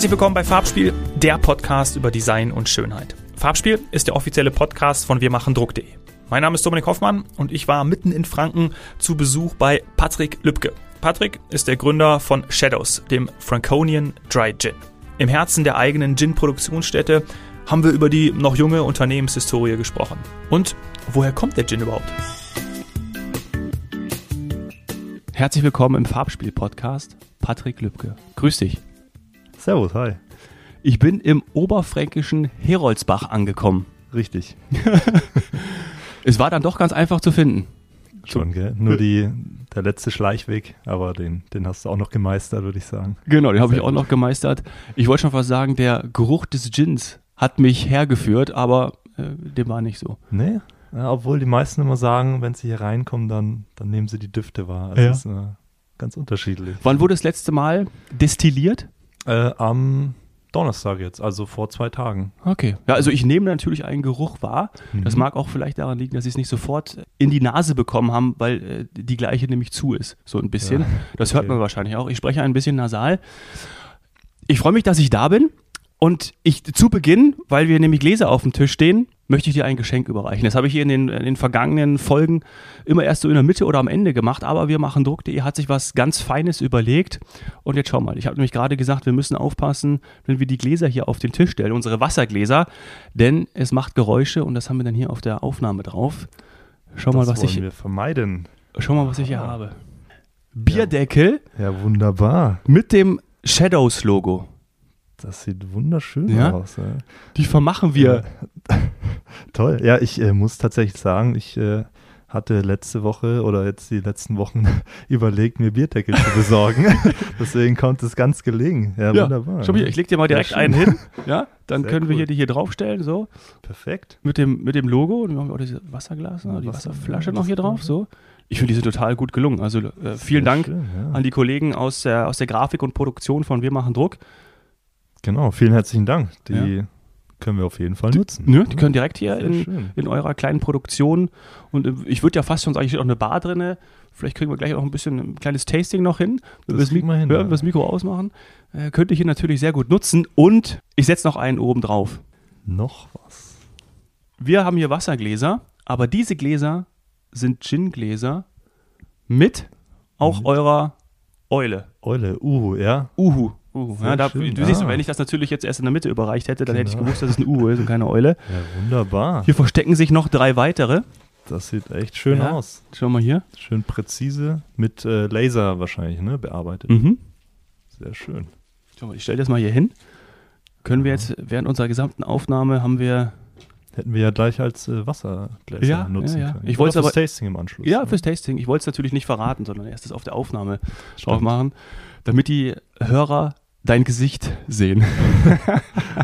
Herzlich willkommen bei Farbspiel, der Podcast über Design und Schönheit. Farbspiel ist der offizielle Podcast von Wir machen Druck.de. Mein Name ist Dominik Hoffmann und ich war mitten in Franken zu Besuch bei Patrick Lübke. Patrick ist der Gründer von Shadows, dem Franconian Dry Gin. Im Herzen der eigenen Gin-Produktionsstätte haben wir über die noch junge Unternehmenshistorie gesprochen. Und woher kommt der Gin überhaupt? Herzlich willkommen im Farbspiel-Podcast, Patrick Lübke. Grüß dich. Servus, hi. Ich bin im oberfränkischen Heroldsbach angekommen. Richtig. es war dann doch ganz einfach zu finden. Schon, gell? Nur die, der letzte Schleichweg, aber den, den hast du auch noch gemeistert, würde ich sagen. Genau, den habe ich auch noch gemeistert. Ich wollte schon fast sagen, der Geruch des Gins hat mich hergeführt, aber äh, dem war nicht so. Nee, ja, obwohl die meisten immer sagen, wenn sie hier reinkommen, dann, dann nehmen sie die Düfte wahr. Also Ja. ist äh, ganz unterschiedlich. Wann wurde das letzte Mal destilliert? Äh, am Donnerstag jetzt, also vor zwei Tagen. Okay. Ja, also ich nehme natürlich einen Geruch wahr. Das mag auch vielleicht daran liegen, dass sie es nicht sofort in die Nase bekommen haben, weil äh, die gleiche nämlich zu ist. So ein bisschen. Ja, Das hört okay. man wahrscheinlich auch. Ich spreche ein bisschen nasal. Ich freue mich, dass ich da bin. Und ich zu Beginn, weil wir nämlich Gläser auf dem Tisch stehen, möchte ich dir ein Geschenk überreichen. Das habe ich hier in den, in den vergangenen Folgen immer erst so in der Mitte oder am Ende gemacht, aber wir machen Druck.de hat sich was ganz Feines überlegt. Und jetzt schau mal, ich habe nämlich gerade gesagt, wir müssen aufpassen, wenn wir die Gläser hier auf den Tisch stellen, unsere Wassergläser, denn es macht Geräusche und das haben wir dann hier auf der Aufnahme drauf. Schau mal, das was wollen ich, wir vermeiden. schau mal, was ich hier habe. Bierdeckel Ja, wunderbar. mit dem Shadows-Logo. Das sieht wunderschön Ja? aus. Ja. Die vermachen wir. Toll. Ja, ich äh, muss tatsächlich sagen, ich äh, hatte letzte Woche oder jetzt die letzten Wochen überlegt, mir Bierdeckel zu besorgen. Deswegen kommt es ganz gelegen. Ja, wunderbar. Schau ich leg dir mal direkt einen hin. Ja, dann Sehr können wir cool. hier die hier draufstellen, so. Perfekt. Mit dem, mit dem Logo. Und wir haben auch dieses Wasserglas, ne, die Wasser- Wasserflasche ja, noch hier drauf, so. Ich finde, die sind total gut gelungen. Also äh, vielen Dank schön, ja. an die Kollegen aus der, aus der Grafik und Produktion von Wir machen Druck. Genau, vielen herzlichen Dank. Die können wir auf jeden Fall nutzen. Ne, die können direkt hier in, in eurer kleinen Produktion und äh, ich würde ja fast schon sagen, hier steht auch eine Bar drinne. Vielleicht kriegen wir gleich auch ein bisschen ein kleines Tasting noch hin. Wenn wir Das wir hin, ja, ja. das Mikro ausmachen. Äh, könnte ich hier natürlich sehr gut nutzen und ich setze noch einen oben drauf. Noch was. Wir haben hier Wassergläser, aber diese Gläser sind Gin-Gläser mit auch Mit? eurer Eule. Eule, Uhu, ja. Uhu. Sehr Ja, da, schön, du siehst, ja. wenn ich das natürlich jetzt erst in der Mitte überreicht hätte, dann hätte ich Genau. gewusst, dass es ein Uhu ist und keine Eule. Ja, wunderbar. Hier verstecken sich noch drei weitere. Das sieht echt schön Ja. aus. Schau mal hier. Schön präzise, mit äh, Laser wahrscheinlich, ne, bearbeitet. Mhm. Sehr schön. Schau mal, ich stelle das mal hier hin. Können wir jetzt während unserer gesamten Aufnahme haben wir Hätten wir ja gleich als äh, Wassergläser Ja, nutzen ja, ja. können. Ich wollt's Oder fürs aber- Tasting im Anschluss. ja ne? fürs Tasting. Ich wollte es natürlich nicht verraten, sondern erst das auf der Aufnahme drauf machen, damit die Hörer dein Gesicht sehen.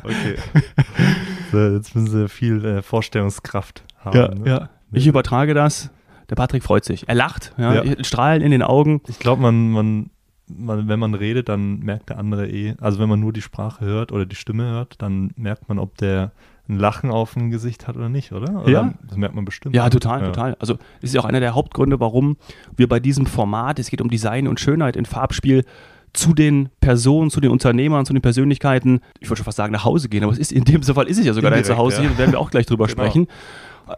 Okay. so, jetzt müssen sie viel äh, Vorstellungskraft haben. ne? Ich übertrage das. Der Patrick freut sich. Er lacht, ja, Ja. Strahlen in den Augen. Ich glaube, man, man, man, wenn man redet, dann merkt der andere eh, also wenn man nur die Sprache hört oder die Stimme hört, dann merkt man, ob der ein Lachen auf dem Gesicht hat oder nicht, oder? oder Ja. Das merkt man bestimmt. Ja, total, total. Also das ist ja auch einer der Hauptgründe, warum wir bei diesem Format, es geht um Design und Schönheit in Farbspiel, zu den Personen, zu den Unternehmern, zu den Persönlichkeiten, ich wollte schon fast sagen, nach Hause gehen, aber es ist in dem Fall ist es ja sogar dein Indirekt, Zuhause, ja. hier werden wir auch gleich drüber Genau. sprechen.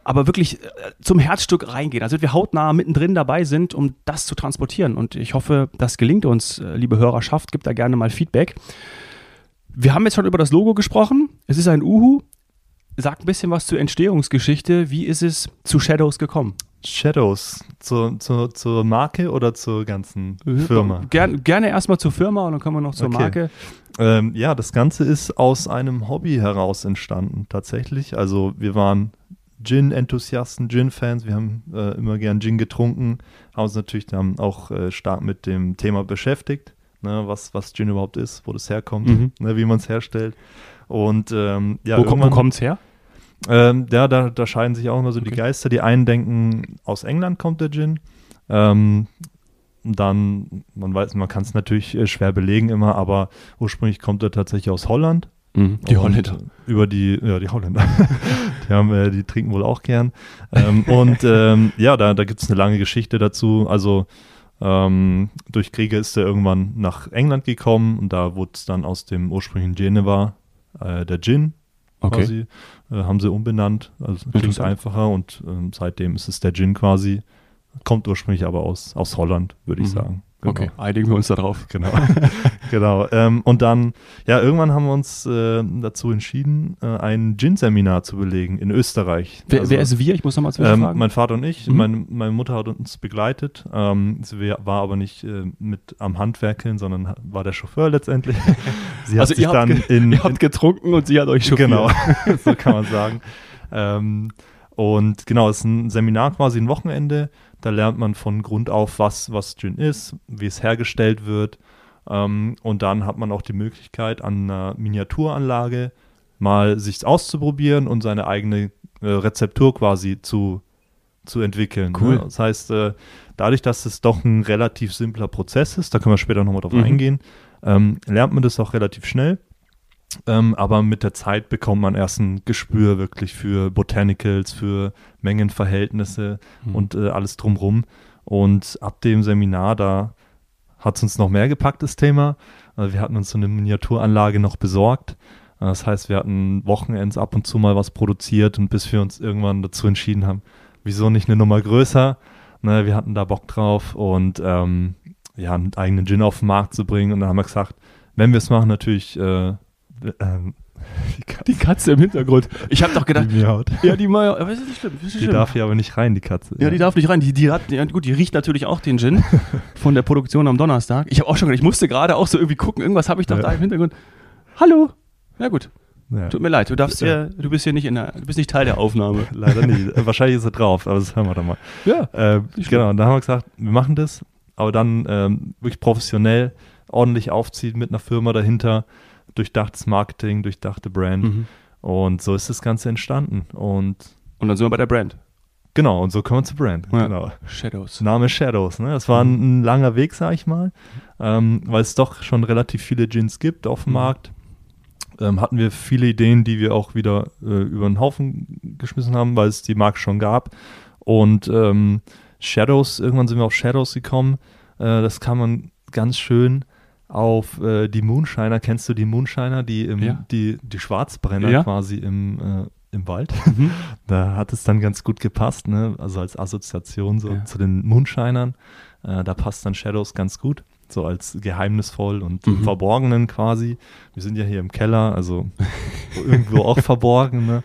Aber wirklich äh, zum Herzstück reingehen, also wir hautnah mittendrin dabei sind, um das zu transportieren. Und ich hoffe, das gelingt uns, äh, liebe Hörerschaft, gibt da gerne mal Feedback. Wir haben jetzt schon über das Logo gesprochen. Es ist ein Uhu. Sagt ein bisschen was zur Entstehungsgeschichte. Wie ist es zu Shadows gekommen? Shadows zur, zur, zur Marke oder zur ganzen Firma? Gern, gerne erstmal zur Firma und dann kommen wir noch zur Okay. Marke. Ähm, ja, das Ganze ist aus einem Hobby heraus entstanden, tatsächlich. Also wir waren Gin-Enthusiasten, Gin-Fans, wir haben äh, immer gern Gin getrunken, haben uns natürlich dann auch äh, stark mit dem Thema beschäftigt, ne, was, was Gin überhaupt ist, wo das herkommt, Mhm. ne, wie man es herstellt. Und ähm, ja, wo, kommt- wo irgendwann- kommt's her? Ähm, ja, da, da scheiden sich auch immer so die Okay. Geister. Die einen denken, aus England kommt der Gin. Ähm, dann, man weiß, man kann es natürlich äh, schwer belegen immer, aber ursprünglich kommt er tatsächlich aus Holland. Mhm, Die Holländer. Über die, ja, die Holländer. die, haben, äh, die trinken wohl auch gern. Ähm, und ähm, ja, da, da gibt es eine lange Geschichte dazu. Also Ähm, durch Kriege ist er irgendwann nach England gekommen und da wurde es dann aus dem ursprünglichen Geneva äh, der Gin Okay. quasi, äh, haben sie umbenannt. Also es klingt einfacher und ähm, seitdem ist es der Gin quasi. Kommt ursprünglich aber aus, aus Holland, würde ich Mhm. sagen. Genau. Okay, einigen wir uns darauf. Genau. genau. Ähm, und dann, ja, irgendwann haben wir uns äh, dazu entschieden, äh, ein Gin-Seminar zu belegen in Österreich. Wer, Also, wer ist wir? Ich muss nochmal ähm, zwischenfragen. mein Vater und ich, Mhm. meine, meine Mutter hat uns begleitet. Ähm, sie war aber nicht äh, mit am Handwerkeln, sondern war der Chauffeur letztendlich. sie hat also sich ihr habt, in, ihr habt getrunken und sie hat euch chauffiert. Genau, so kann man sagen. Ähm, und genau, es ist ein Seminar quasi ein Wochenende. Da lernt man von Grund auf, was, was Gin ist, wie es hergestellt wird. Ähm, und dann hat man auch die Möglichkeit, an einer Miniaturanlage mal sich auszuprobieren und seine eigene äh, Rezeptur quasi zu, zu entwickeln. Cool. Ne? Das heißt, äh, dadurch, dass es doch ein relativ simpler Prozess ist, da können wir später nochmal drauf Mhm. eingehen, ähm, lernt man das auch relativ schnell. Ähm, aber mit der Zeit bekommt man erst ein Gespür wirklich für Botanicals, für Mengenverhältnisse Mhm. und äh, alles drumrum. Und ab dem Seminar, da hat es uns noch mehr gepackt, das Thema. Also wir hatten uns so eine Miniaturanlage noch besorgt. Das heißt, wir hatten Wochenends ab und zu mal was produziert und bis wir uns irgendwann dazu entschieden haben, wieso nicht eine Nummer größer? Ne, wir hatten da Bock drauf und ähm, ja, einen eigenen Gin auf den Markt zu bringen. Und dann haben wir gesagt, wenn wir es machen, natürlich äh, ähm, die Katze, Die Katze im Hintergrund. Ich habe doch gedacht, die miaut. ja, die mal, aber ist nicht schlimm, ist nicht Die schlimm. darf hier aber nicht rein, die Katze. ja, die darf nicht rein. Die, die hat, ja, gut, die riecht natürlich auch den Gin von der Produktion am Donnerstag. Ich habe auch schon gedacht, ich musste gerade auch so irgendwie gucken, irgendwas habe ich doch Ja. da im Hintergrund. Hallo. Na gut, Ja. tut mir leid, du darfst Ja. hier, du bist hier nicht in der, du bist nicht Teil der Aufnahme. Leider nicht. Wahrscheinlich ist er drauf, aber das hören wir dann mal. Ja. Äh, genau, und dann haben wir gesagt, wir machen das, aber dann ähm, wirklich professionell, ordentlich aufziehen mit einer Firma dahinter, durchdachtes Marketing, durchdachte Brand. Mhm. Und so ist das Ganze entstanden. Und Und dann sind wir bei der Brand. genau, und so kommen wir zu Brand. Ja. Genau. Shadows. Name Shadows, ne? Das war ein, ein langer Weg, sag ich mal, ähm, weil es doch schon relativ viele Gins gibt auf dem Mhm. Markt. Ähm, hatten wir viele Ideen, die wir auch wieder äh, über den Haufen geschmissen haben, weil es die Marke schon gab. Und ähm, Shadows, irgendwann sind wir auf Shadows gekommen. Äh, das kann man ganz schön auf äh, die Moonshiner. Kennst du die Moonshiner, die, im, Ja. die, die Schwarzbrenner Ja. quasi im, äh, im Wald? Mhm. Da hat es dann ganz gut gepasst, ne? also als Assoziation so Ja. zu den Moonshinern. Äh, da passt dann Shadows ganz gut, so als geheimnisvoll und Mhm. Verborgenen quasi. Wir sind ja hier im Keller, also irgendwo auch verborgen. Ne?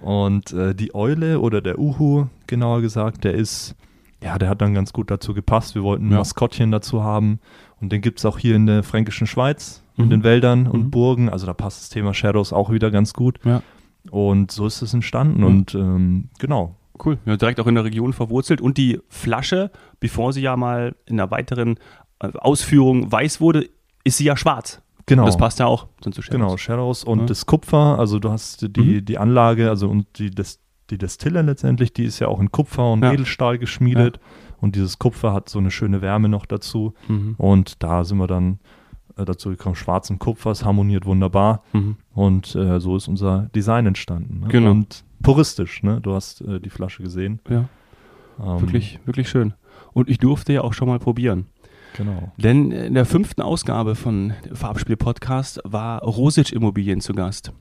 Und äh, die Eule oder der Uhu, genauer gesagt, der ist, ja, der hat dann ganz gut dazu gepasst. Wir wollten ein. Maskottchen dazu haben und den gibt es auch hier in der fränkischen Schweiz, in Mhm. den Wäldern und Mhm. Burgen. Also da passt das Thema Shadows auch wieder ganz gut. Ja. Und so ist es entstanden. Mhm. Und ähm, genau, Cool. Ja, direkt auch in der Region verwurzelt. Und die Flasche, bevor sie ja mal in einer weiteren äh, Ausführung weiß wurde, ist sie ja schwarz. genau. Und das passt ja auch zu Shadows. Genau, Shadows und Ja. das Kupfer, also du hast die, Mhm. die Anlage, also und die, Des, die Destille letztendlich, die ist ja auch in Kupfer und Ja. Edelstahl geschmiedet. Und dieses Kupfer hat so eine schöne Wärme noch dazu. Mhm. Und da sind wir dann äh, dazu gekommen, schwarz und Kupfer, es harmoniert wunderbar. Mhm. Und äh, so ist unser Design entstanden. Ne? Genau. Und puristisch, ne? Du hast äh, die Flasche gesehen. Ja, Ähm, wirklich, wirklich schön. Und ich durfte ja auch schon mal probieren. Genau. Denn in der fünften Ausgabe von Farbspiel-Podcast war Rosic Immobilien zu Gast.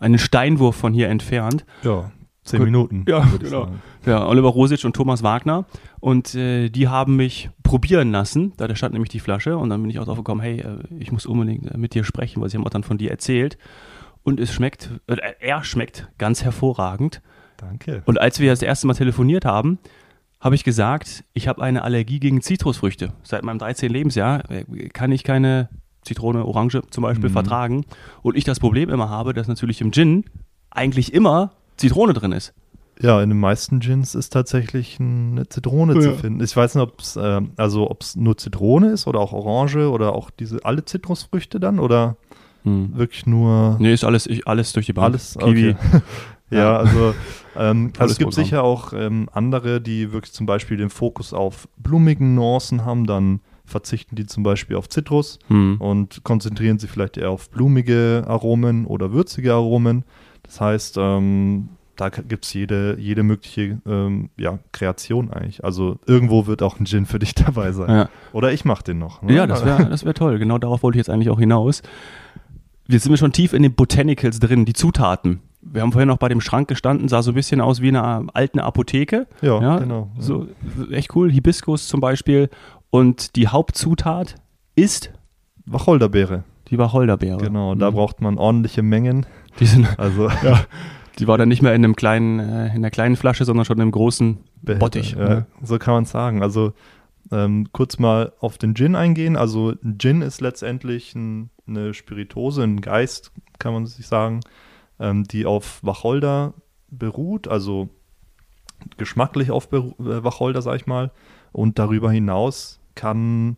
Einen Steinwurf von hier entfernt. Ja, zehn. Minuten. Ja, genau. sagen. Ja, Oliver Rosic und Thomas Wagner. Und äh, die haben mich probieren lassen. Da stand nämlich die Flasche. Und dann bin ich auch drauf gekommen, hey, äh, ich muss unbedingt äh, mit dir sprechen, weil sie haben auch dann von dir erzählt. Und es schmeckt, äh, er schmeckt ganz hervorragend. Danke. Und als wir das erste Mal telefoniert haben, habe ich gesagt, ich habe eine Allergie gegen Zitrusfrüchte. Seit meinem 13. Lebensjahr kann ich keine Zitrone, Orange zum Beispiel Mhm. vertragen. Und ich das Problem immer habe, dass natürlich im Gin eigentlich immer Zitrone drin ist. Ja, in den meisten Gins ist tatsächlich eine Zitrone zu Ja. finden. Ich weiß nicht, ob es äh, also ob es nur Zitrone ist oder auch Orange oder auch diese alle Zitrusfrüchte dann oder wirklich nur Nee, ist alles, ich, alles durch die Bank. alles. Kiwi. Okay. ja, Ja. also, ähm, also es gibt Programm. sicher auch ähm, andere, die wirklich zum Beispiel den Fokus auf blumigen Nuancen haben, dann verzichten die zum Beispiel auf Zitrus Hm. und konzentrieren sich vielleicht eher auf blumige Aromen oder würzige Aromen. Das heißt, ähm, da gibt es jede, jede mögliche ähm, ja, Kreation eigentlich. Also irgendwo wird auch ein Gin für dich dabei sein. Ja. Oder ich mache den noch. Ne? Ja, das wäre das wär toll. Genau darauf wollte ich jetzt eigentlich auch hinaus. Jetzt sind wir schon tief in den Botanicals drin, die Zutaten. Wir haben vorhin noch bei dem Schrank gestanden, sah so ein bisschen aus wie eine alte Apotheke. Ja, Ja, genau. Ja. So echt cool. Hibiskus zum Beispiel. Und die Hauptzutat ist Wacholderbeere, die Wacholderbeere. genau. Da Mhm. braucht man ordentliche Mengen. die, sind, Also die war dann nicht mehr in einem kleinen, äh, in einer kleinen Flasche, sondern schon im großen Behälter, Bottich. Ja, ne? So kann man es sagen. Also ähm, kurz mal auf den Gin eingehen. Also ein Gin ist letztendlich ein, eine Spiritose, ein Geist, kann man sich sagen, ähm, die auf Wacholder beruht, also geschmacklich auf Beru äh, Wacholder, sag ich mal. Und darüber hinaus kann,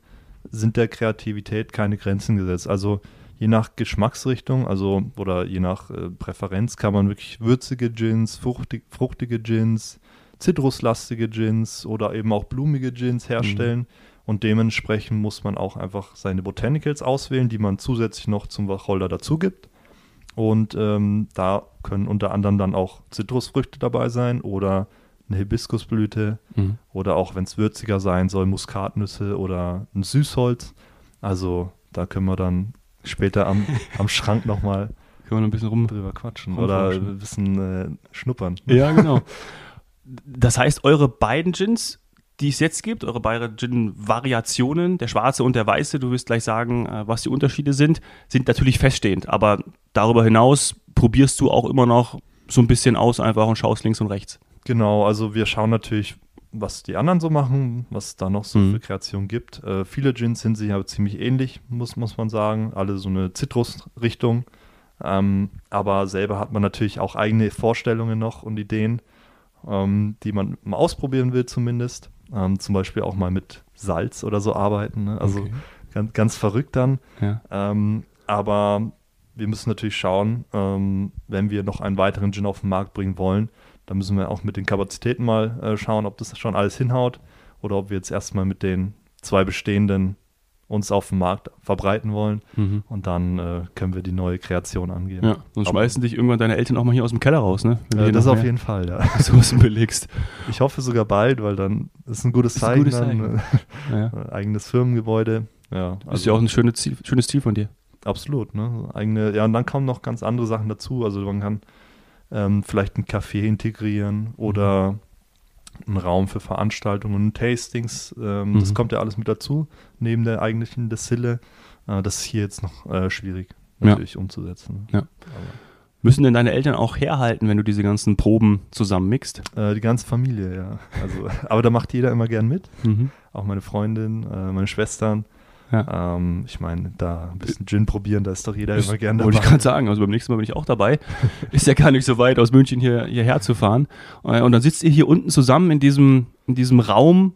sind der Kreativität keine Grenzen gesetzt. Also je nach Geschmacksrichtung, also oder je nach äh, Präferenz kann man wirklich würzige Gins, fruchtig, fruchtige Gins, zitruslastige Gins oder eben auch blumige Gins herstellen. Und dementsprechend muss man auch einfach seine Botanicals auswählen, die man zusätzlich noch zum Wacholder dazu gibt. Und ähm, da können unter anderem dann auch Zitrusfrüchte dabei sein oder eine Hibiskusblüte Mhm. oder auch, wenn es würziger sein soll, Muskatnüsse oder ein Süßholz. Also da können wir dann später am, am Schrank nochmal Können wir noch ein bisschen rum. drüber quatschen oder ein bisschen äh, schnuppern. Ja, genau. Das heißt, eure beiden Gins, die es jetzt gibt, eure beiden Gin-Variationen, der schwarze und der weiße, du wirst gleich sagen, äh, was die Unterschiede sind, sind natürlich feststehend. Aber darüber hinaus probierst du auch immer noch so ein bisschen aus einfach und schaust links und rechts. Genau, also wir schauen natürlich, was die anderen so machen, was es da noch so Mhm. für Kreationen gibt. Äh, viele Gins sind sich aber ziemlich ähnlich, muss, muss man sagen. Alle so eine Zitrusrichtung. Ähm, aber selber hat man natürlich auch eigene Vorstellungen noch und Ideen, ähm, die man mal ausprobieren will zumindest. Ähm, zum Beispiel auch mal mit Salz oder so arbeiten. Ne? Also Okay. ganz, ganz verrückt dann. Ja. Ähm, aber wir müssen natürlich schauen, ähm, wenn wir noch einen weiteren Gin auf den Markt bringen wollen, dann müssen wir auch mit den Kapazitäten mal äh, schauen, ob das schon alles hinhaut oder ob wir jetzt erstmal mit den zwei bestehenden uns auf dem Markt verbreiten wollen Mhm. und dann äh, können wir die neue Kreation angehen. Ja, sonst Aber- schmeißen dich irgendwann deine Eltern auch mal hier aus dem Keller raus, ne? Äh, das auf jeden Fall, ja. Ressourcen belegst. Ich hoffe sogar bald, weil dann ist ein gutes Ist ein Zeichen. gutes dann, Ja. äh, eigenes Firmengebäude. Ja, Das ist ja auch ein schönes Ziel, schönes Ziel von dir. Absolut, ne? Eigene, ja, und dann kommen noch ganz andere Sachen dazu. Also man kann ähm, vielleicht ein Café integrieren oder einen Raum für Veranstaltungen und Tastings. Ähm, Das Mhm. kommt ja alles mit dazu, neben der eigentlichen Destille. Äh, das ist hier jetzt noch äh, schwierig, Ja. natürlich umzusetzen. Ja. Aber, Müssen denn deine Eltern auch herhalten, wenn du diese ganzen Proben zusammenmixst? äh, die ganze Familie, ja. Also, aber da macht jeder immer gern mit. Mhm. Auch meine Freundin, äh, meine Schwestern. Ja. Ähm, ich meine, da ein bisschen Gin probieren, da ist doch jeder immer gern dabei. Wollte ich gerade sagen, also beim nächsten Mal bin ich auch dabei. Ist ja gar nicht so weit, aus München hier, hierher zu fahren. Äh, Und dann sitzt ihr hier unten zusammen in diesem, in diesem Raum,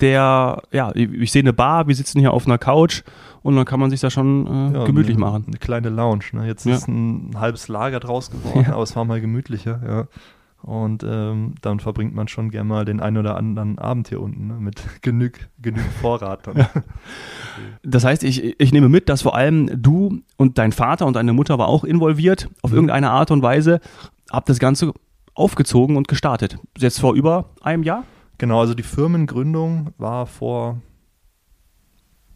der, ja, ich sehe eine Bar, wir sitzen hier auf einer Couch und dann kann man sich da schon äh, Ja, gemütlich machen. Eine kleine Lounge. Ne? Jetzt Ja. ist ein halbes Lager draus geworden, aber es war mal gemütlicher. Ja. Und ähm, dann verbringt man schon gerne mal den einen oder anderen Abend hier unten ne? mit genug, genug Vorrat. Dann. Das heißt, ich, ich nehme mit, dass vor allem du und dein Vater und deine Mutter war auch involviert, auf Mhm. irgendeine Art und Weise, habt das Ganze aufgezogen und gestartet. Jetzt vor über einem Jahr? Genau, also die Firmengründung war vor,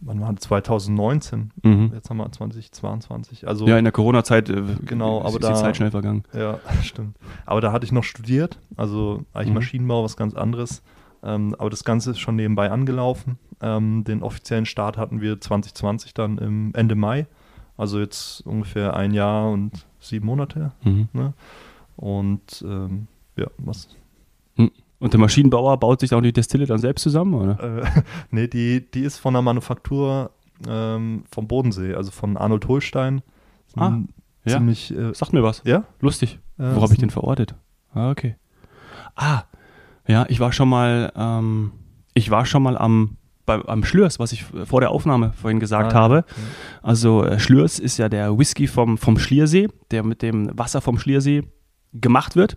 wann war das? 2019. Mhm. Jetzt haben wir 2022. Also Ja, in der Corona-Zeit äh, Genau, ist, aber da- die Zeit schnell vergangen. Ja, stimmt. Aber da hatte ich noch studiert, also eigentlich Mhm. Maschinenbau, was ganz anderes. Ähm, aber das Ganze ist schon nebenbei angelaufen. Ähm, den offiziellen Start hatten wir 2020 dann im Ende Mai. Also jetzt ungefähr ein Jahr und sieben Monate. Mhm. Ne? Und ähm, ja, was? Und der Maschinenbauer baut sich auch die Destille dann selbst zusammen, oder? Äh, nee, die, die ist von der Manufaktur ähm, vom Bodensee, also von Arnold Holstein. Ah, ja. Ziemlich, äh, Sagt mir was. ja? Lustig. Ja, Wo habe ich den verortet? Ah, okay. Ah, ja, ich war schon mal, ähm, ich war schon mal am, bei, am Schlürs, was ich vor der Aufnahme vorhin gesagt Ah, habe. ja. Also äh, Schlürs ist ja der Whisky vom, vom Schliersee, der mit dem Wasser vom Schliersee gemacht wird.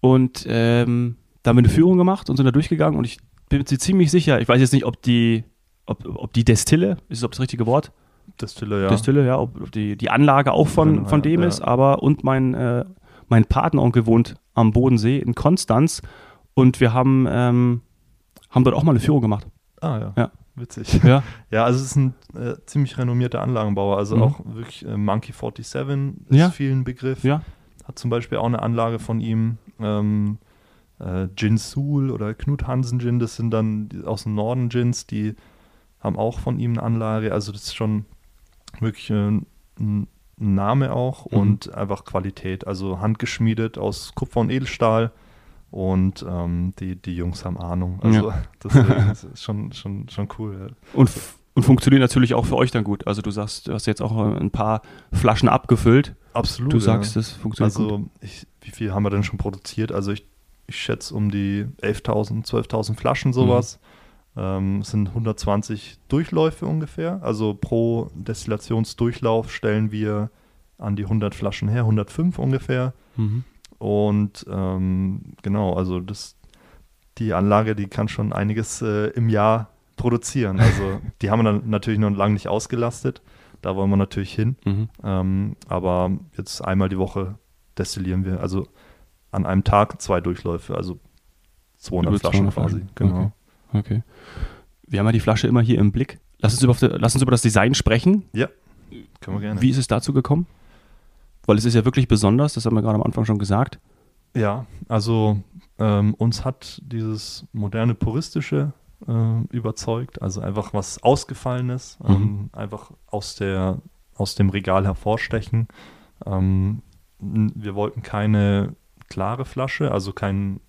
Und ähm, da haben wir eine Führung gemacht und sind da durchgegangen und ich bin mir ziemlich sicher, ich weiß jetzt nicht, ob die, ob, ob die Destille, ist das das richtige Wort? Destille, ja. Destille, ja, ob, ob die, die Anlage auch von, Genau, von ja, dem ja. ist, aber und mein, äh, Mein Patenonkel wohnt am Bodensee in Konstanz und wir haben, ähm, haben dort auch mal eine Führung gemacht. Ah ja. Ja. Witzig. Ja. Ja, also es ist ein äh, ziemlich renommierter Anlagenbauer. Also Mhm. auch wirklich äh, Monkey 47 ist Ja. vielen Begriff. Ja. Hat zum Beispiel auch eine Anlage von ihm. Ähm, äh, Gin Sul oder Knut Hansen Gin, das sind dann die, aus dem Norden Gins, die haben auch von ihm eine Anlage. Also das ist schon wirklich äh, ein, ein Name auch Mhm. und einfach Qualität. Also handgeschmiedet aus Kupfer und Edelstahl. Und ähm, die, die Jungs haben Ahnung. Also deswegen ist es schon, schon, schon cool. Ja. Und, und funktioniert natürlich auch für euch dann gut. Also du sagst, du hast jetzt auch äh, ein paar Flaschen abgefüllt. Absolut. Du ja. sagst, das funktioniert. Also, ich, wie viel haben wir denn schon produziert? Also, ich, ich schätze um die 11.000, 12.000 Flaschen sowas. Mhm. Ähm, es sind 120 Durchläufe ungefähr. Also, pro Destillationsdurchlauf stellen wir an die 100 Flaschen her, 105 ungefähr. Mhm. Und ähm, genau, also das, die Anlage, die kann schon einiges äh, im Jahr produzieren. Also, die haben wir dann natürlich noch lange nicht ausgelastet. Da wollen wir natürlich hin. Mhm. Ähm, aber jetzt einmal die Woche destillieren wir, also an einem Tag zwei Durchläufe, also 200 Über Flaschen 200 quasi. Flaschen, Genau. okay. Okay. Wir haben ja die Flasche immer hier im Blick. Lass uns über, lass uns über das Design sprechen. Können wir gerne. Wie ist es dazu gekommen? Weil es ist ja wirklich besonders, das haben wir gerade am Anfang schon gesagt. Ja, also ähm, uns hat dieses moderne puristische äh, überzeugt, also einfach was Ausgefallenes, Mhm. ähm, einfach aus, der, aus dem Regal hervorstechen. Ähm, wir wollten keine klare Flasche, also kein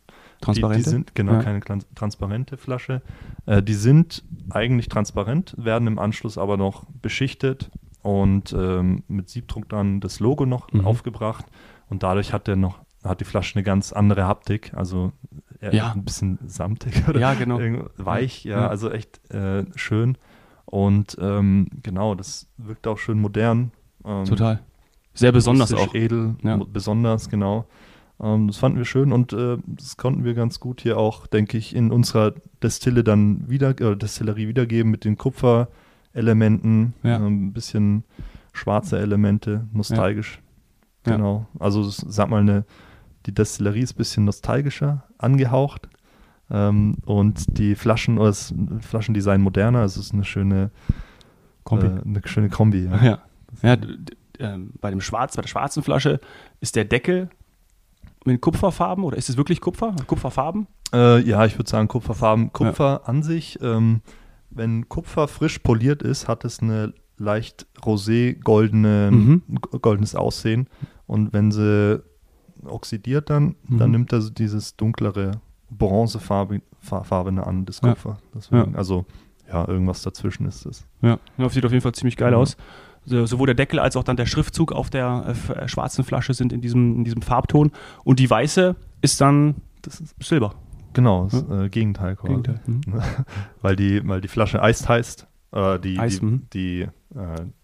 Transparente. Die, die sind, genau, Ja. keine transparente Flasche. Äh, die sind eigentlich transparent, werden im Anschluss aber noch beschichtet und ähm, mit Siebdruck dann das Logo noch Mhm. aufgebracht. Und dadurch hat der noch, hat die Flasche eine ganz andere Haptik, also eher Ja. ein bisschen samtig oder Ja, genau. weich, ja, Ja. also echt äh, schön. Und ähm, genau, das wirkt auch schön modern. Ähm, Total. Sehr besonders auch. edel, besonders, genau. Ähm, das fanden wir schön und äh, das konnten wir ganz gut hier auch, denke ich, in unserer Destille dann wieder, äh, Destillerie wiedergeben mit den Kupferelementen, Ja. ähm, ein bisschen schwarze Elemente, nostalgisch. Ja. Genau. Also sag mal, eine, die Destillerie ist ein bisschen nostalgischer angehaucht. Ähm, und die Flaschen, oder das Flaschendesign moderner, also es ist eine schöne Kombi. Äh, eine schöne Kombi. Ja. Ja. ja ähm, bei, dem Schwarz, bei der schwarzen Flasche ist der Deckel mit Kupferfarben oder ist es wirklich Kupfer? Kupferfarben? Äh, ja, ich würde sagen Kupferfarben. Kupfer an sich, ähm, wenn Kupfer frisch poliert ist, hat es eine leicht rosé-goldene, Mhm. goldenes Aussehen. Und wenn sie oxidiert dann, dann Mhm. nimmt er so dieses dunklere Bronzefarbene an, das Ja. Kupfer. Deswegen, Also, ja, irgendwas dazwischen ist es. Ja. ja. Sieht auf jeden Fall ziemlich geil Ja. aus. So, sowohl der Deckel als auch dann der Schriftzug auf der äh, äh, schwarzen Flasche sind in diesem, in diesem Farbton. Und die weiße ist dann Das ist Silber. genau das äh, Gegenteil quasi. Gegenteil. Mhm. Weil die, weil die Flasche Eist heißt. Äh, die, Eist, die, mhm. die, äh,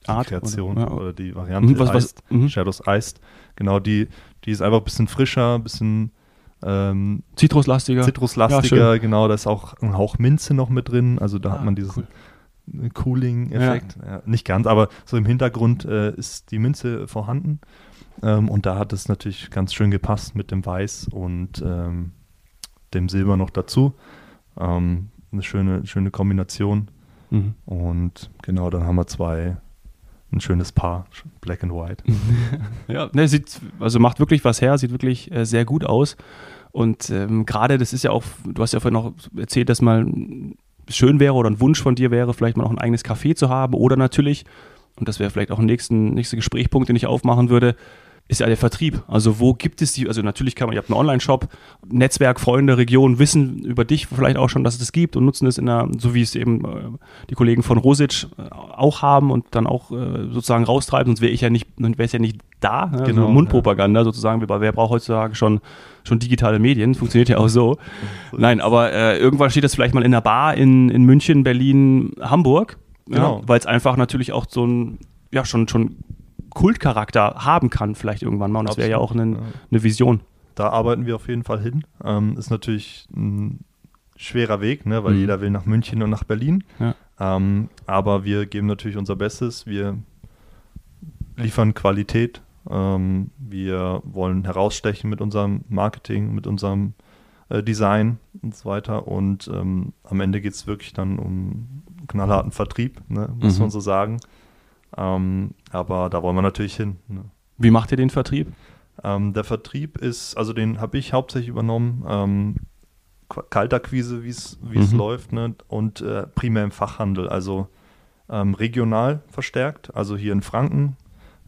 die Art Kreation oder- oder, ja. die Variante Mhm, was- was- Eist, mhm. Shadows Eist. Genau, die, die ist einfach ein bisschen frischer, ein bisschen ähm, Zitruslastiger. zitruslastiger. genau, da ist auch ein Hauch Minze noch mit drin. Also da Ah, hat man diesen cool. Cooling-Effekt. Ja. nicht ganz, aber so im Hintergrund äh, ist die Minze vorhanden. Ähm, und da hat es natürlich ganz schön gepasst mit dem Weiß und ähm, dem Silber noch dazu. Ähm, eine schöne, schöne Kombination. Mhm. Und genau, dann haben wir zwei, ein schönes Paar, Black and White. Ja, ne, sieht, also macht wirklich was her, sieht wirklich äh, sehr gut aus. Und ähm, gerade, das ist ja auch, du hast ja vorhin noch erzählt, dass mal schön wäre oder ein Wunsch von dir wäre, vielleicht mal noch ein eigenes Café zu haben. Oder natürlich, und das wäre vielleicht auch ein nächsten, nächster Gesprächspunkt, den ich aufmachen würde, ist ja der Vertrieb. Also wo gibt es die, also natürlich kann man, ihr habt einen Online-Shop, Netzwerk, Freunde, Region wissen über dich vielleicht auch schon, dass es das gibt und nutzen es in einer, so wie es eben äh, die Kollegen von Rosic äh, auch haben und dann auch äh, sozusagen raustreiben, sonst wäre ich ja nicht, wäre es ja nicht da. Ne? Genau, so Mundpropaganda sozusagen, wie bei wer braucht heutzutage schon, schon digitale Medien, funktioniert ja auch so. Nein, aber äh, irgendwann steht das vielleicht mal in der Bar in, in München, Berlin, Hamburg. Genau. Ja, Weil es einfach natürlich auch so ein, ja, schon, schon Kultcharakter haben kann, vielleicht irgendwann mal. Und das wäre ja auch Absolut, ein, ja. eine Vision. Da arbeiten wir auf jeden Fall hin. Ähm, ist natürlich ein schwerer Weg, ne, weil Mhm. jeder will nach München und nach Berlin. Ja. Ähm, aber wir geben natürlich unser Bestes. Wir liefern Qualität Ähm, wir wollen herausstechen mit unserem Marketing, mit unserem äh, Design und so weiter. Und ähm, am Ende geht es wirklich dann um knallharten Vertrieb, ne, muss Mhm. man so sagen. Ähm, aber da wollen wir natürlich hin. Ne. Wie macht ihr den Vertrieb? Ähm, der Vertrieb ist, also den habe ich hauptsächlich übernommen. Ähm, Qu- Kaltakquise, wie es wie es Mhm. läuft, ne? und äh, primär im Fachhandel, also ähm, regional verstärkt, also hier in Franken,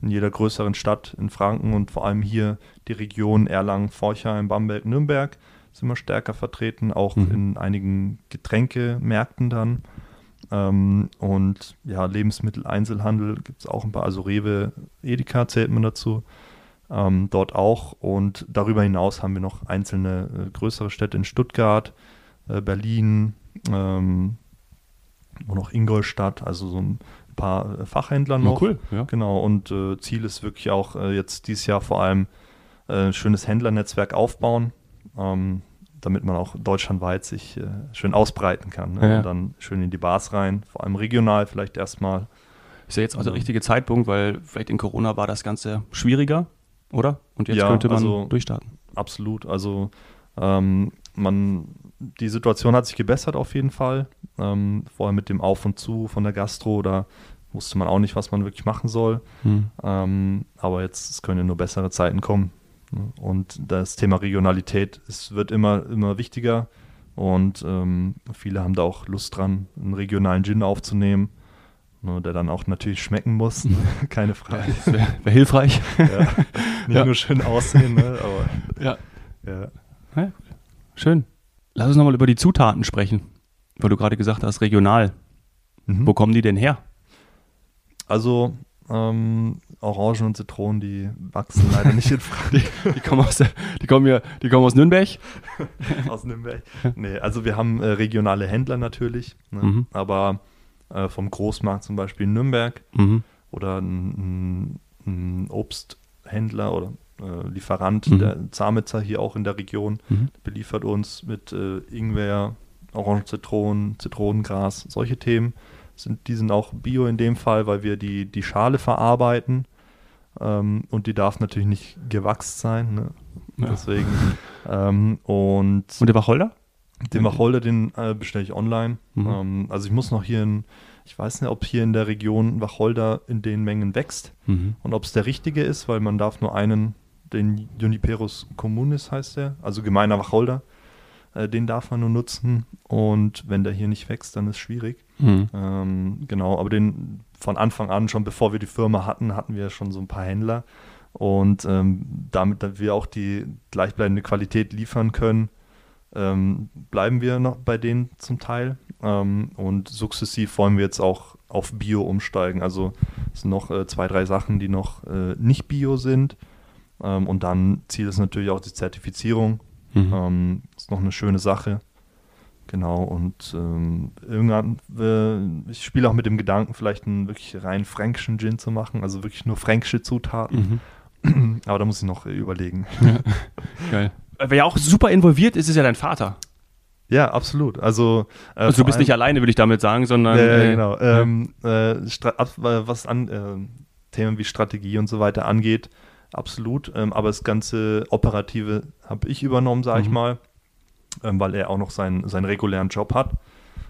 in jeder größeren Stadt in Franken und vor allem hier die Region Erlangen, Forchheim, Bamberg, Nürnberg sind wir stärker vertreten, auch Mhm. in einigen Getränkemärkten dann. Ähm, und ja, Lebensmitteleinzelhandel gibt es auch ein paar, also Rewe, Edeka zählt man dazu ähm, dort auch. Und darüber hinaus haben wir noch einzelne äh, größere Städte in Stuttgart, äh, Berlin ähm, und auch Ingolstadt, also so ein paar äh, Fachhändler noch. cool, ja. Genau, und äh, Ziel ist wirklich auch äh, jetzt dieses Jahr vor allem ein schönes Händlernetzwerk aufbauen, ähm, damit man auch deutschlandweit sich äh, schön ausbreiten kann. Ne? Ja. Und dann schön in die Bars rein, vor allem regional vielleicht erstmal. Ist ja jetzt auch der Ja. richtige Zeitpunkt, weil vielleicht in Corona war das Ganze schwieriger, oder? Und jetzt Ja, könnte man also- durchstarten. Absolut. Also ähm, man, die Situation hat sich gebessert auf jeden Fall. Ähm, vorher mit dem Auf und Zu von der Gastro, da wusste man auch nicht, was man wirklich machen soll. Hm. Ähm, aber jetzt es können ja nur bessere Zeiten kommen. Und das Thema Regionalität es wird immer, immer wichtiger. Und ähm, viele haben da auch Lust dran, einen regionalen Gin aufzunehmen, ne, der dann auch natürlich schmecken muss. ne? Keine Frage. Das wäre wär hilfreich. ja. Nicht Ja. nur schön aussehen, ne? aber Ja. ja. Schön. Lass uns nochmal über die Zutaten sprechen, weil du gerade gesagt hast, regional. Mhm. Wo kommen die denn her? Also ähm, Orangen und Zitronen, die wachsen leider nicht in Frankreich Die kommen aus, der, die kommen hier, die kommen aus Nürnberg. aus Nürnberg. Nee, also wir haben äh, regionale Händler natürlich, ne? Mhm. aber äh, vom Großmarkt zum Beispiel in Nürnberg Mhm. oder ein, Obsthändler oder äh, Lieferant, Mhm. der Zamitzer hier auch in der Region, Mhm. beliefert uns mit äh, Ingwer, Orangen, Zitronen, Zitronengras, solche Themen. Sind, die sind auch bio in dem Fall, weil wir die, die Schale verarbeiten ähm, und die darf natürlich nicht gewachst sein. Ne? Ja. Deswegen. Ähm, und Und der Wacholder? den Wacholder, den äh, bestelle ich online. Mhm. Ähm, also ich muss noch hier in, ich weiß nicht, ob hier in der Region Wacholder in den Mengen wächst Mhm. und ob es der richtige ist, weil man darf nur einen, den Juniperus communis heißt der, also gemeiner Wacholder, äh, den darf man nur nutzen und wenn der hier nicht wächst, dann ist es schwierig. Mhm. Ähm, genau, aber den von Anfang an, schon bevor wir die Firma hatten, hatten wir schon so ein paar Händler und ähm, damit wir auch die gleichbleibende Qualität liefern können, ähm, bleiben wir noch bei denen zum Teil ähm, und sukzessiv wollen wir jetzt auch auf Bio umsteigen. Also es sind noch äh, zwei, drei Sachen, die noch äh, nicht Bio sind ähm, und dann Ziel ist natürlich auch die Zertifizierung. Mhm. Ähm, ist noch eine schöne Sache. Genau, und ähm, irgendwann, äh, ich spiele auch mit dem Gedanken, vielleicht einen wirklich rein fränkischen Gin zu machen, also wirklich nur fränkische Zutaten. Mhm. Aber da muss ich noch äh, überlegen. Geil. Wer ja auch super involviert ist, ist ja dein Vater. Ja, absolut. Also, äh, Also du bist allem- nicht alleine, würde ich damit sagen, sondern Ja, ja, äh, genau. Ähm, äh, äh, was an äh, Themen wie Strategie und so weiter angeht, absolut. Ähm, aber das ganze Operative habe ich übernommen, sage ich Mhm. mal, ähm, weil er auch noch seinen, seinen regulären Job hat.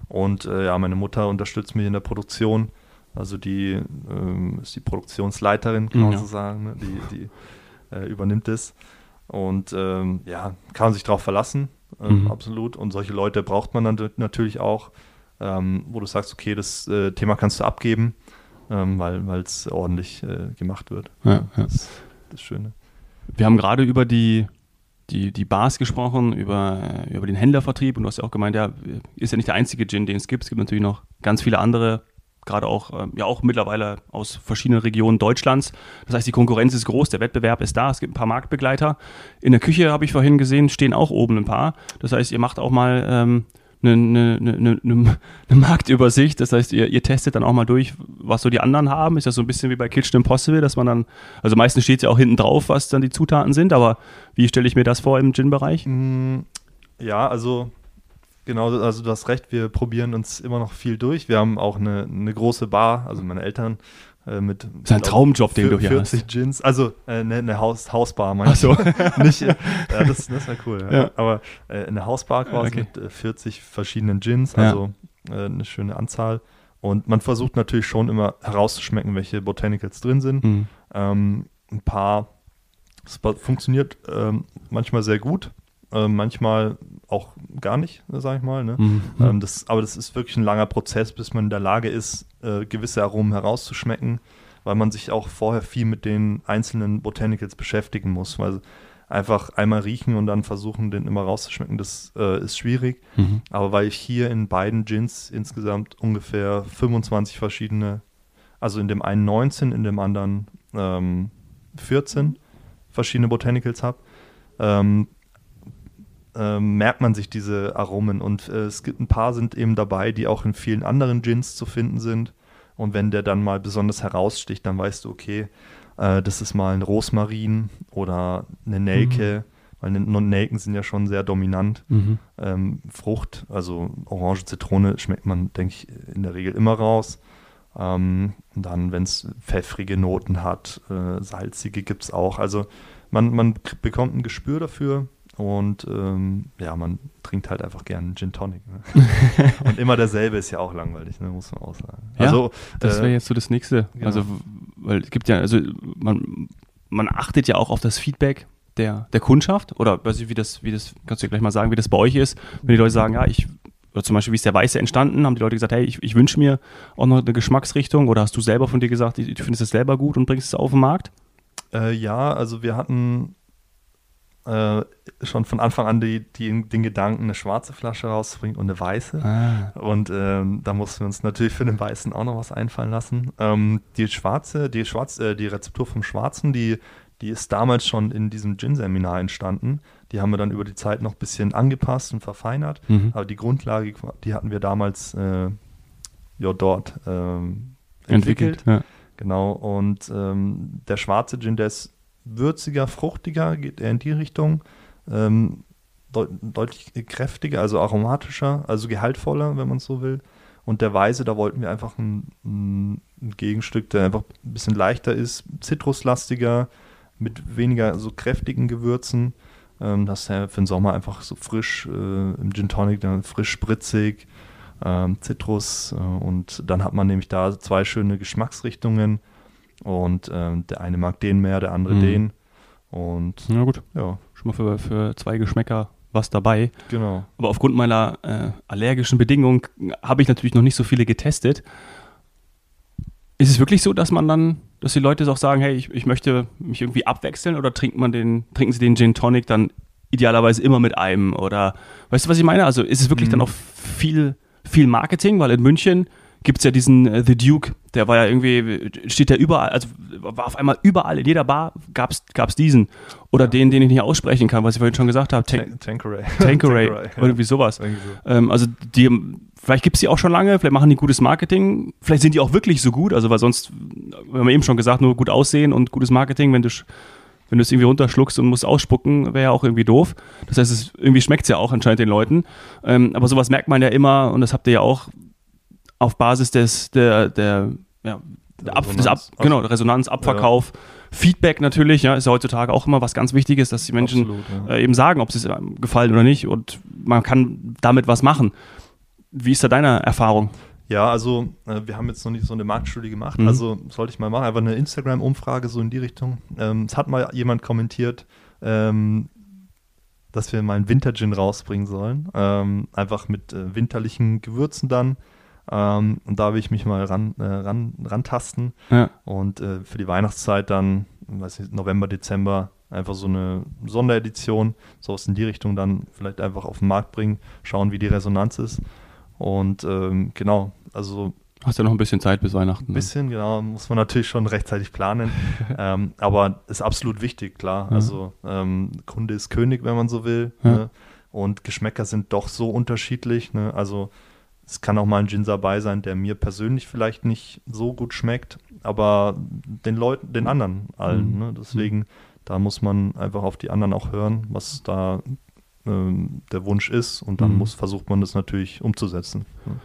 Und äh, ja, meine Mutter unterstützt mich in der Produktion. Also die ähm, ist die Produktionsleiterin, kann Mhm, man ja. so sagen. Ne? Die, die äh, übernimmt es. Und ähm, ja, kann man sich darauf verlassen, ähm, Mhm. absolut. Und solche Leute braucht man dann nat- natürlich auch, ähm, wo du sagst, okay, das äh, Thema kannst du abgeben, ähm, weil es ordentlich äh, gemacht wird. Ja, ja. Das das Schöne. Wir haben gerade über die, die, die Bars gesprochen, über, über den Händlervertrieb und du hast ja auch gemeint, ja, ist ja nicht der einzige Gin, den es gibt. Es gibt natürlich noch ganz viele andere, gerade auch, ähm, ja auch mittlerweile aus verschiedenen Regionen Deutschlands. Das heißt, die Konkurrenz ist groß, der Wettbewerb ist da, es gibt ein paar Marktbegleiter. In der Küche habe ich vorhin gesehen, stehen auch oben ein paar. Das heißt, ihr macht auch mal ähm, eine, eine, eine, eine, Marktübersicht. Das heißt, ihr, ihr testet dann auch mal durch, was so die anderen haben. Ist das so ein bisschen wie bei Kitchen Impossible, dass man dann, also meistens steht ja auch hinten drauf, was dann die Zutaten sind, aber wie stelle ich mir das vor im Gin-Bereich? Mm, Ja, also genau, also du hast recht, wir probieren uns immer noch viel durch. Wir haben auch eine, eine große Bar, also meine Eltern mit, das ist ein Traumjob, den du hier 40 hast. Gins, also eine äh, ne Haus, Hausbar, Ach so. Nicht, ja, das, das wäre cool. Ja. Ja. Aber äh, eine Hausbar quasi Okay. mit äh, 40 verschiedenen Gins, Ja. also äh, eine schöne Anzahl. Und man versucht natürlich schon immer herauszuschmecken, welche Botanicals drin sind. Mhm. Ähm, ein paar, es funktioniert ähm, manchmal sehr gut, äh, manchmal auch gar nicht, sage ich mal. Ne? Mhm. Ähm, das, aber das ist wirklich ein langer Prozess, bis man in der Lage ist, äh, gewisse Aromen herauszuschmecken, weil man sich auch vorher viel mit den einzelnen Botanicals beschäftigen muss. Weil einfach einmal riechen und dann versuchen, den immer rauszuschmecken, das äh, ist schwierig. Mhm. Aber weil ich hier in beiden Gins insgesamt ungefähr 25 verschiedene, also in dem einen 19, in dem anderen ähm, 14 verschiedene Botanicals habe, ähm, ähm, merkt man sich diese Aromen. Und äh, es gibt ein paar sind eben dabei, die auch in vielen anderen Gins zu finden sind. Und wenn der dann mal besonders heraussticht, dann weißt du, okay, äh, das ist mal ein Rosmarin oder eine Nelke, weil ne- Nelken sind ja schon sehr dominant Mhm. ähm, Frucht, also Orange, Zitrone schmeckt man, denke ich, in der Regel immer raus. Ähm, dann, wenn es pfeffrige Noten hat, äh, salzige gibt es auch. Also man, man bekommt ein Gespür dafür und ähm, ja, man trinkt halt einfach gerne Gin Tonic. Ne? und immer derselbe ist ja auch langweilig, ne? muss man auch sagen. Ja, also, Das wäre äh, jetzt so das nächste. genau. Also, weil es gibt ja, also man, man achtet ja auch auf das Feedback der, der Kundschaft oder weiß ich, wie das, wie das, kannst du gleich mal sagen, wie das bei euch ist, wenn die Leute sagen, ja, ich, oder zum Beispiel, wie ist der Weiße entstanden, haben die Leute gesagt, hey, ich, ich wünsche mir auch noch eine Geschmacksrichtung oder hast du selber von dir gesagt, du findest es selber gut und bringst es auf den Markt? Äh, ja, also wir hatten äh, schon von Anfang an die, die, den Gedanken, eine schwarze Flasche rauszubringen und eine weiße. Ah. Und ähm, da mussten wir uns natürlich für den Weißen auch noch was einfallen lassen. Ähm, die schwarze, die Schwarz, äh, die Rezeptur vom Schwarzen, die, die ist damals schon in diesem Gin-Seminar entstanden. Die haben wir dann über die Zeit noch ein bisschen angepasst und verfeinert. Mhm. Aber die Grundlage, die hatten wir damals äh, ja dort ähm, Entwickelt. entwickelt. Ja. Genau. Und ähm, der schwarze Gin, der ist würziger, fruchtiger, geht eher in die Richtung. Ähm, deut deutlich kräftiger, also aromatischer, also gehaltvoller, wenn man es so will. Und der Weiße, da wollten wir einfach ein, ein Gegenstück, der einfach ein bisschen leichter ist, zitruslastiger, mit weniger so kräftigen Gewürzen. Ähm, dass er für den Sommer einfach so frisch äh, im Gin Tonic, dann frisch spritzig, ähm, Zitrus äh, und dann hat man nämlich da zwei schöne Geschmacksrichtungen und ähm, der eine mag den mehr, der andere Mhm. den und Na gut, ja, schon mal für, für zwei Geschmäcker was dabei. genau. Aber aufgrund meiner äh, allergischen Bedingungen habe ich natürlich noch nicht so viele getestet. Ist es wirklich so, dass man dann, dass die Leute auch sagen, hey, ich, ich möchte mich irgendwie abwechseln oder trinkt man den, trinken sie den Gin Tonic dann idealerweise immer mit einem? Oder weißt du, was ich meine? Also ist es wirklich Mhm. dann auch viel, viel Marketing, weil in München gibt es ja diesen äh, The Duke, der war ja irgendwie, steht ja überall, also war auf einmal überall, in jeder Bar gab es diesen. Oder den, den ich nicht aussprechen kann, was ich vorhin schon gesagt habe, Tan Tan- Tanqueray. Tanqueray ja. irgendwie sowas. So. Ähm, also die, vielleicht gibt es die auch schon lange, vielleicht machen die gutes Marketing, vielleicht sind die auch wirklich so gut, also weil sonst, wir haben eben schon gesagt, nur gut aussehen und gutes Marketing, wenn du wenn du es irgendwie runterschluckst und musst ausspucken, wäre ja auch irgendwie doof. Das heißt, es, irgendwie schmeckt es ja auch anscheinend den Leuten. Ähm, aber sowas merkt man ja immer, und das habt ihr ja auch auf Basis des, der, der, ja, Ab, des Ab, Resonanz. genau, Resonanz, Abverkauf, Feedback natürlich, ja, ist ja heutzutage auch immer was ganz Wichtiges, dass die Menschen Absolut, ja. äh, eben sagen, ob sie es ähm, gefallen oder nicht und man kann damit was machen. Wie ist da deine Erfahrung? Ja, also äh, wir haben jetzt noch nicht so eine Marktstudie gemacht, Mhm. also sollte ich mal machen, einfach eine Instagram-Umfrage so in die Richtung. Ähm, es hat mal jemand kommentiert, ähm, dass wir mal einen Winter-Gin rausbringen sollen, ähm, einfach mit äh, winterlichen Gewürzen dann. Ähm, und da will ich mich mal ran, äh, ran, rantasten Ja. und äh, für die Weihnachtszeit dann, weiß nicht, November, Dezember einfach so eine Sonderedition, sowas in die Richtung dann vielleicht einfach auf den Markt bringen, schauen, wie die Resonanz ist. Und ähm, genau, also Hast ja noch ein bisschen Zeit bis Weihnachten. ein ne? bisschen, genau, muss man natürlich schon rechtzeitig planen. ähm, aber ist absolut wichtig, klar. Ja. Also ähm, Kunde ist König, wenn man so will. Ja. Ne? Und Geschmäcker sind doch so unterschiedlich. Ne? Also es kann auch mal ein Gin dabei sein, der mir persönlich vielleicht nicht so gut schmeckt, aber den Leuten, den anderen allen. Mhm. Ne? Deswegen, da muss man einfach auf die anderen auch hören, was da ähm, der Wunsch ist und dann Mhm. muss, versucht man das natürlich umzusetzen. Ne?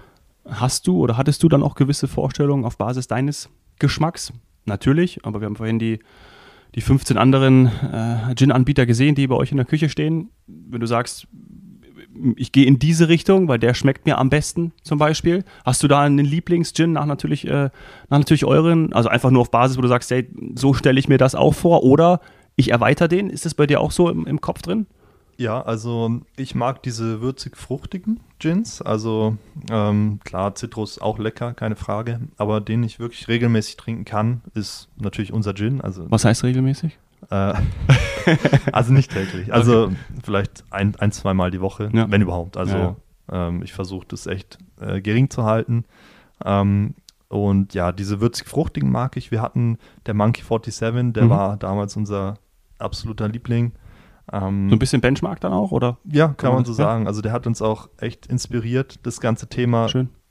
Hast du oder hattest du dann auch gewisse Vorstellungen auf Basis deines Geschmacks, natürlich, aber wir haben vorhin die, die 15 anderen äh, Gin-Anbieter gesehen, die bei euch in der Küche stehen. Wenn du sagst, ich gehe in diese Richtung, weil der schmeckt mir am besten zum Beispiel. Hast du da einen Lieblings-Gin nach natürlich, äh, nach natürlich euren, also einfach nur auf Basis, wo du sagst, hey, so stelle ich mir das auch vor oder ich erweitere den. Ist das bei dir auch so im, im Kopf drin? Ja, also ich mag diese würzig-fruchtigen Gins. Also ähm, klar, Zitrus auch lecker, keine Frage. Aber den ich wirklich regelmäßig trinken kann, ist natürlich unser Gin. Also, Was heißt regelmäßig? Äh, also nicht täglich. Also okay. vielleicht ein, ein, zweimal die Woche, ja. wenn überhaupt. Also ja, ja. Ähm, ich versuche das echt äh, gering zu halten. Ähm, und ja, diese würzig-fruchtigen mag ich. Wir hatten der Monkey 47, der mhm. war damals unser absoluter Liebling. Ähm, so ein bisschen Benchmark dann auch, oder? Ja, kann man so sagen. Also der hat uns auch echt inspiriert, das ganze Thema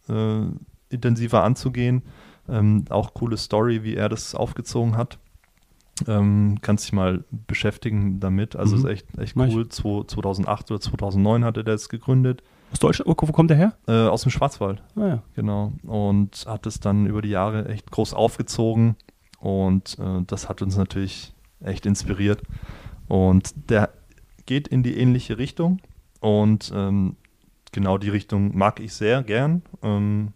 äh, intensiver anzugehen. Ähm, auch coole Story, wie er das aufgezogen hat. Ähm, kannst dich mal beschäftigen damit. Also mhm. ist echt, echt cool. 2008 oder 2009 hat er das gegründet. Aus Deutschland? Wo kommt der her? Äh, aus dem Schwarzwald. Ah, ja. Genau. Und hat es dann über die Jahre echt groß aufgezogen. Und äh, das hat uns natürlich echt inspiriert. Und der geht in die ähnliche Richtung. Und ähm, genau die Richtung mag ich sehr gern. Ähm,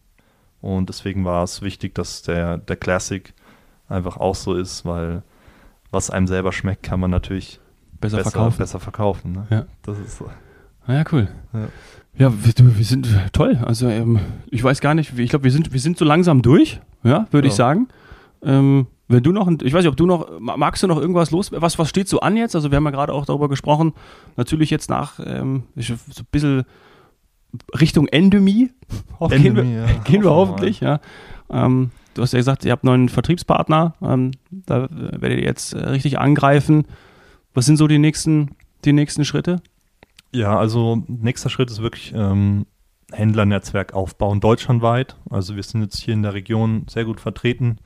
und deswegen war es wichtig, dass der, der Classic einfach auch so ist, weil was einem selber schmeckt, kann man natürlich besser, besser verkaufen. Besser verkaufen ne? Ja. Das ist so. Ah ja, cool. Ja. Ja, wir, wir, sind toll. Also ähm, ich weiß gar nicht, ich glaube, wir sind, wir sind so langsam durch, ja, würde ja. ich sagen. Ähm, wenn du noch, ich weiß nicht, ob du noch, magst du noch irgendwas los? Was, was steht so an jetzt? Also wir haben ja gerade auch darüber gesprochen, natürlich jetzt nach ähm, so ein bisschen Richtung Endemie. Endemie gehen wir, ja. gehen wir hoffentlich, ja. Ähm, du hast ja gesagt, ihr habt einen neuen Vertriebspartner, ähm, da werdet ihr jetzt äh, richtig angreifen. Was sind so die nächsten, die nächsten Schritte? Ja, also nächster Schritt ist wirklich ähm, Händlernetzwerk aufbauen, deutschlandweit. Also wir sind jetzt hier in der Region sehr gut vertreten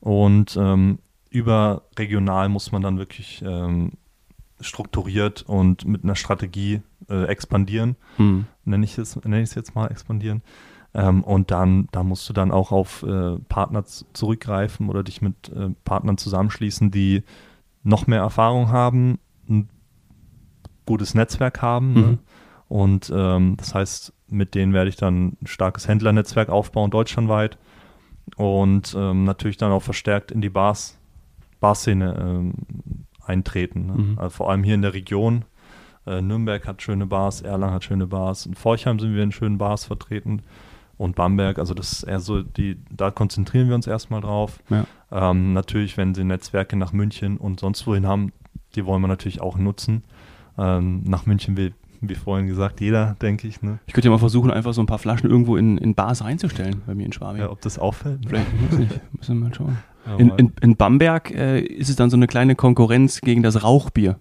und ähm, überregional muss man dann wirklich ähm, strukturiert und mit einer Strategie äh, expandieren. Hm. Nenne ich es nenn jetzt mal expandieren. Ähm, und dann, da musst du dann auch auf äh, Partner zurückgreifen oder dich mit äh, Partnern zusammenschließen, die noch mehr Erfahrung haben, ein gutes Netzwerk haben. Ne? Mhm. Ne? Und ähm, das heißt, mit denen werde ich dann ein starkes Händlernetzwerk aufbauen, deutschlandweit. Und ähm, natürlich dann auch verstärkt in die Bars, Barszene ähm, eintreten. Ne? Mhm. Also vor allem hier in der Region. Äh, Nürnberg hat schöne Bars, Erlangen hat schöne Bars. In Forchheim sind wir in schönen Bars vertreten und Bamberg. Also das ist eher so, die, da konzentrieren wir uns erstmal drauf. Ja. Ähm, natürlich, wenn sie Netzwerke nach München und sonst wohin haben, die wollen wir natürlich auch nutzen. Ähm, nach München will, wie vorhin gesagt, jeder, denke ich. Ne? Ich könnte ja mal versuchen, einfach so ein paar Flaschen irgendwo in, in Bars reinzustellen bei mir in Schwabing. Ja, ob das auffällt? Vielleicht, muss nicht. Müssen wir mal schauen. Ja, in, in, in, Bamberg äh, ist es dann so eine kleine Konkurrenz gegen das Rauchbier.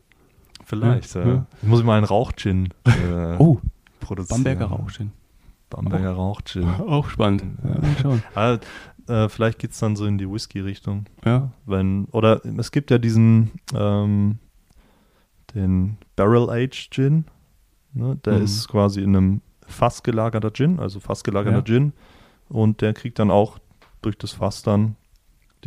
Vielleicht, ja. ja. Ich muss mal einen Rauchgin äh, oh, produzieren. Bamberger Rauchgin. Bamberger Rauchgin. Auch spannend. Ja, ah, äh, vielleicht geht es dann so in die Whisky-Richtung. Ja. Wenn, oder es gibt ja diesen, ähm, den Barrel Aged Gin. Ne? Der mhm. ist quasi in einem Fass gelagerter Gin, also Fass gelagerter ja. Gin. Und der kriegt dann auch durch das Fass dann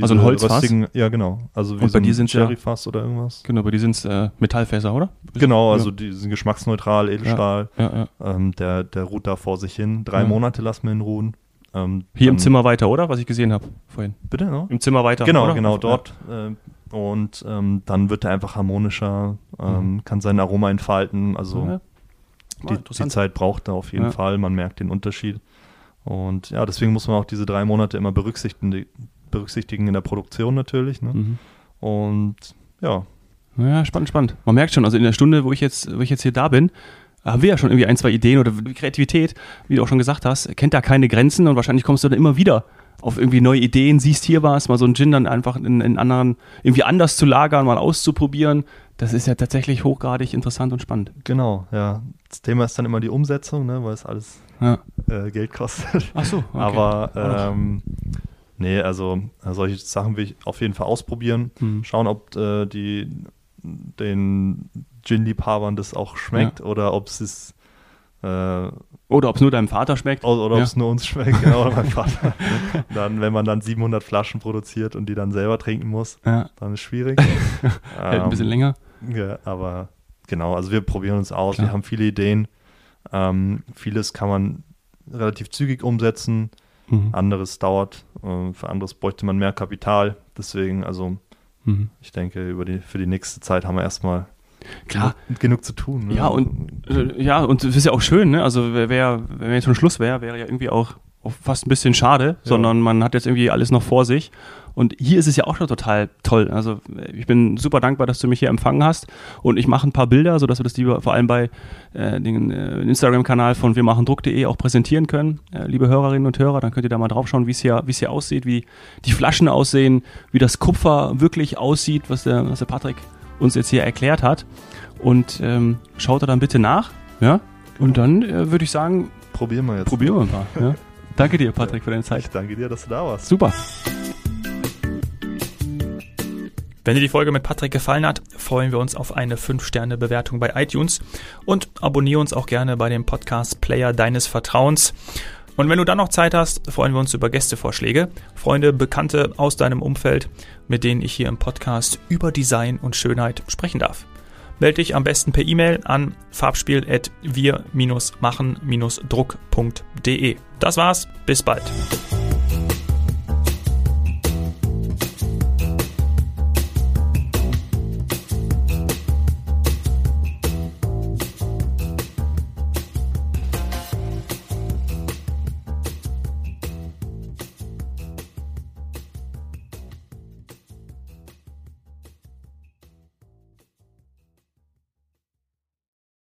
also ein Holzfass? Ja, genau. Also wie und so bei ein Sherryfass ja, oder irgendwas. Genau, bei dir sind es äh, Metallfässer, oder? Genau, also ja. die sind geschmacksneutral, Edelstahl. Ja, ähm, der, der ruht da vor sich hin. Drei Monate lassen wir ihn ruhen. Ähm, Hier im Zimmer weiter, oder? Was ich gesehen habe vorhin. Bitte, no? Im Zimmer weiter. Genau, oder? genau, dort. Äh, und ähm, dann wird er einfach harmonischer, ähm, mhm. kann sein Aroma entfalten. Also die, die, Zeit braucht er auf jeden Fall. Man merkt den Unterschied. Und ja, deswegen muss man auch diese drei Monate immer berücksichtigen, berücksichtigen in der Produktion natürlich. Ne? Mhm. Und ja. Ja, spannend, spannend. Man merkt schon, also in der Stunde, wo ich jetzt, wo ich jetzt hier da bin, haben wir ja schon irgendwie ein, zwei Ideen oder Kreativität, wie du auch schon gesagt hast, kennt da keine Grenzen und wahrscheinlich kommst du dann immer wieder auf irgendwie neue Ideen, siehst hier was, mal so einen Gin dann einfach in, in anderen, irgendwie anders zu lagern, mal auszuprobieren. Das ist ja tatsächlich hochgradig interessant und spannend. Genau, ja. Das Thema ist dann immer die Umsetzung, ne, weil es alles ja. äh, Geld kostet. Ach so, okay. Aber ähm, Nee, also solche Sachen will ich auf jeden Fall ausprobieren. Mhm. Schauen, ob äh, die den Gin-Liebhabern das auch schmeckt ja. oder ob es Äh, oder ob es nur deinem Vater schmeckt. Oder, oder ja. ob es nur uns schmeckt, genau, oder mein Vater. dann, wenn man dann 700 Flaschen produziert und die dann selber trinken muss, ja. dann ist es schwierig. Hält ein bisschen ähm, länger. Ja, aber genau, also wir probieren uns aus, Klar. wir haben viele Ideen. Ähm, vieles kann man relativ zügig umsetzen, mhm. anderes dauert, äh, für anderes bräuchte man mehr Kapital. Deswegen, also mhm. ich denke, über die, für die nächste Zeit haben wir erstmal Klar. Genug, genug, zu tun. Ne? Ja, und äh, ja, und es ist ja auch schön, ne? Also wär, wenn jetzt schon Schluss wäre, wäre ja irgendwie auch, auch, fast ein bisschen schade, ja. sondern man hat jetzt irgendwie alles noch vor sich. Und hier ist es ja auch schon total toll. Also ich bin super dankbar, dass du mich hier empfangen hast. Und ich mache ein paar Bilder, sodass wir das lieber vor allem bei äh, dem äh, Instagram-Kanal von wir machen Druck.de auch präsentieren können. Äh, liebe Hörerinnen und Hörer, dann könnt ihr da mal drauf schauen, wie es hier, hier aussieht, wie die Flaschen aussehen, wie das Kupfer wirklich aussieht, was der, was der Patrick uns jetzt hier erklärt hat. Und ähm, schaut da dann bitte nach. Ja? Und dann äh, würde ich sagen, probieren wir jetzt. Probieren wir mal. Ja? Danke dir, Patrick, für deine Zeit. Ich danke dir, dass du da warst. Super. Wenn dir die Folge mit Patrick gefallen hat, freuen wir uns auf eine 5-Sterne-Bewertung bei iTunes und abonniere uns auch gerne bei dem Podcast Player deines Vertrauens. Und wenn du dann noch Zeit hast, freuen wir uns über Gästevorschläge, Freunde, Bekannte aus deinem Umfeld, mit denen ich hier im Podcast über Design und Schönheit sprechen darf. Melde dich am besten per E-Mail an farbspiel.wir-machen-druck.de. Das war's, bis bald.